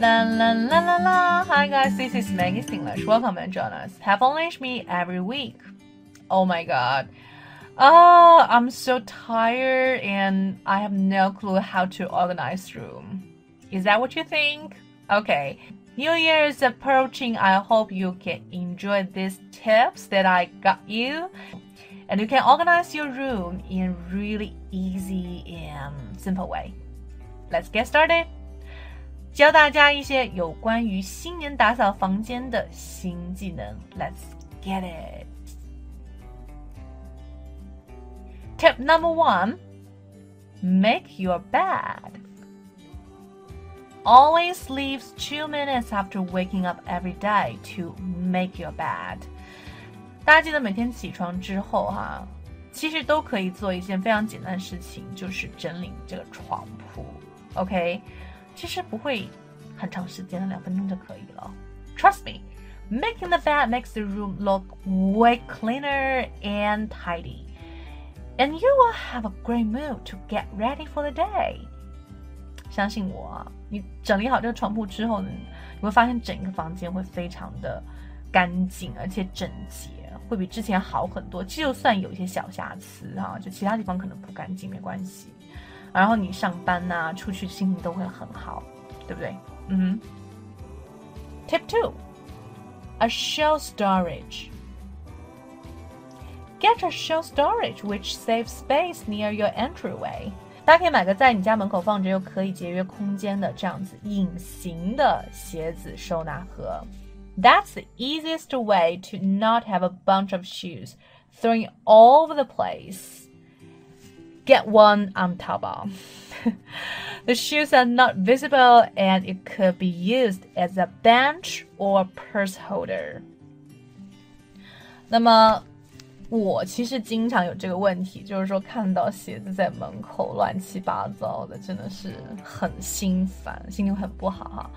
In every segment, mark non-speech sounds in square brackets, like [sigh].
La la la la la. Hi guys, this is Maggie English. Welcome and join us. Have English me every week. Oh my god. Oh, I'm so tired and I have no clue how to organize room. Is that what you think? Okay. New Year is approaching. I hope you can enjoy these tips that I got you. And you can organize your room in really easy and simple way. Let's get started. 教大家一些有关于新年打扫房间的新技能。Let's get it. Tip number one: Make your bed. Always leaves two minutes after waking up every day to make your bed. 大家记得每天起床之后哈，其实都可以做一件非常简单的事情，就是整理这个床铺。OK，其实不会很长时间，两分钟就可以了。Trust me, making the bed makes the room look way cleaner and tidy, and you will have a great mood to get ready for the day. 相信我啊，你整理好这个床铺之后呢，你会发现整个房间会非常的干净，而且整洁，会比之前好很多。就算有一些小瑕疵哈，就其他地方可能不干净没关系。 然后你上班呐、啊，出去心情都会很好，对不对？嗯哼。Tip two, a shelf storage. Get a shelf storage which saves space near your entryway. 大家可以买个在你家门口放着又可以节约空间的这样子隐形的鞋子收纳盒。That's the easiest way to not have a bunch of shoes thrown all over the place. Get one on Taobao. [laughs] the shoes are not visible and it could be used as a bench or purse holder. 那么我其实经常有这个问题，就是说看到鞋子在门口乱七八糟的，真的是很心烦，心情很不好哈。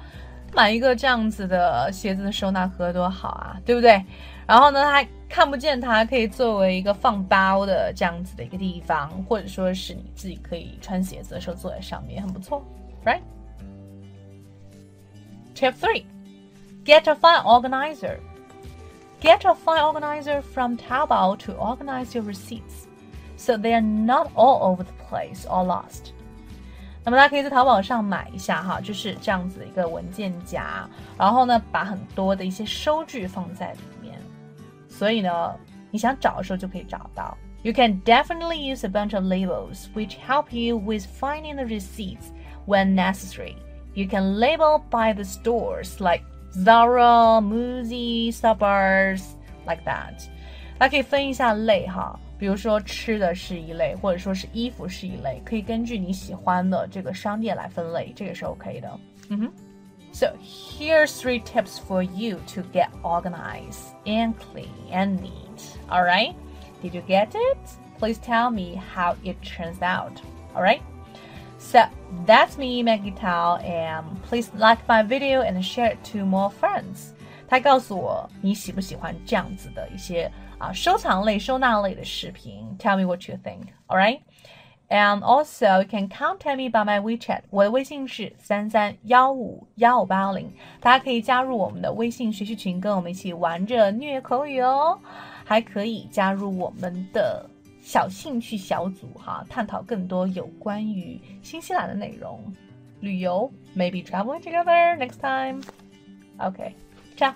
买一个这样子的鞋子的收纳盒多好啊，对不对？然后呢，还看不见它，可以作为一个放包的这样子的一个地方，或者说是你自己可以穿鞋子的时候坐在上面，很不错，right？Tip three: Get a file organizer. Get a file organizer from Taobao to organize your receipts, so they are not all over the place or lost. 那么大家可以在淘宝上买一下哈，就是这样子的一个文件夹，然后呢，把很多的一些收据放在里面，所以呢，你想找的时候就可以找到。You can definitely use a bunch of labels which help you with finding the receipts when necessary. You can label by the stores like Zara, Muji, Starbucks, like that. 大家可以分一下类哈。比如说吃的是一类，或者说是衣服是一类，可以根据你喜欢的这个商店来分类，这个是 OK 的。嗯哼。So here's three tips for you to get organized and clean and neat. All right? Did you get it? Please tell me how it turns out. All right? So that's me, Maggie Tao, and please like my video and share it to more friends. 他告诉我你喜不喜欢这样子的一些 啊收藏类、收纳类的视频。Tell me what you think. All right. And also, you can contact me by my WeChat. 我的微信是三三幺五幺五八零，大家可以加入我们的微信学习群，跟我们一起玩着虐口语哦。还可以加入我们的小兴趣小组哈，探讨更多有关于新西兰的内容，旅游，maybe traveling together next time. Okay, ciao.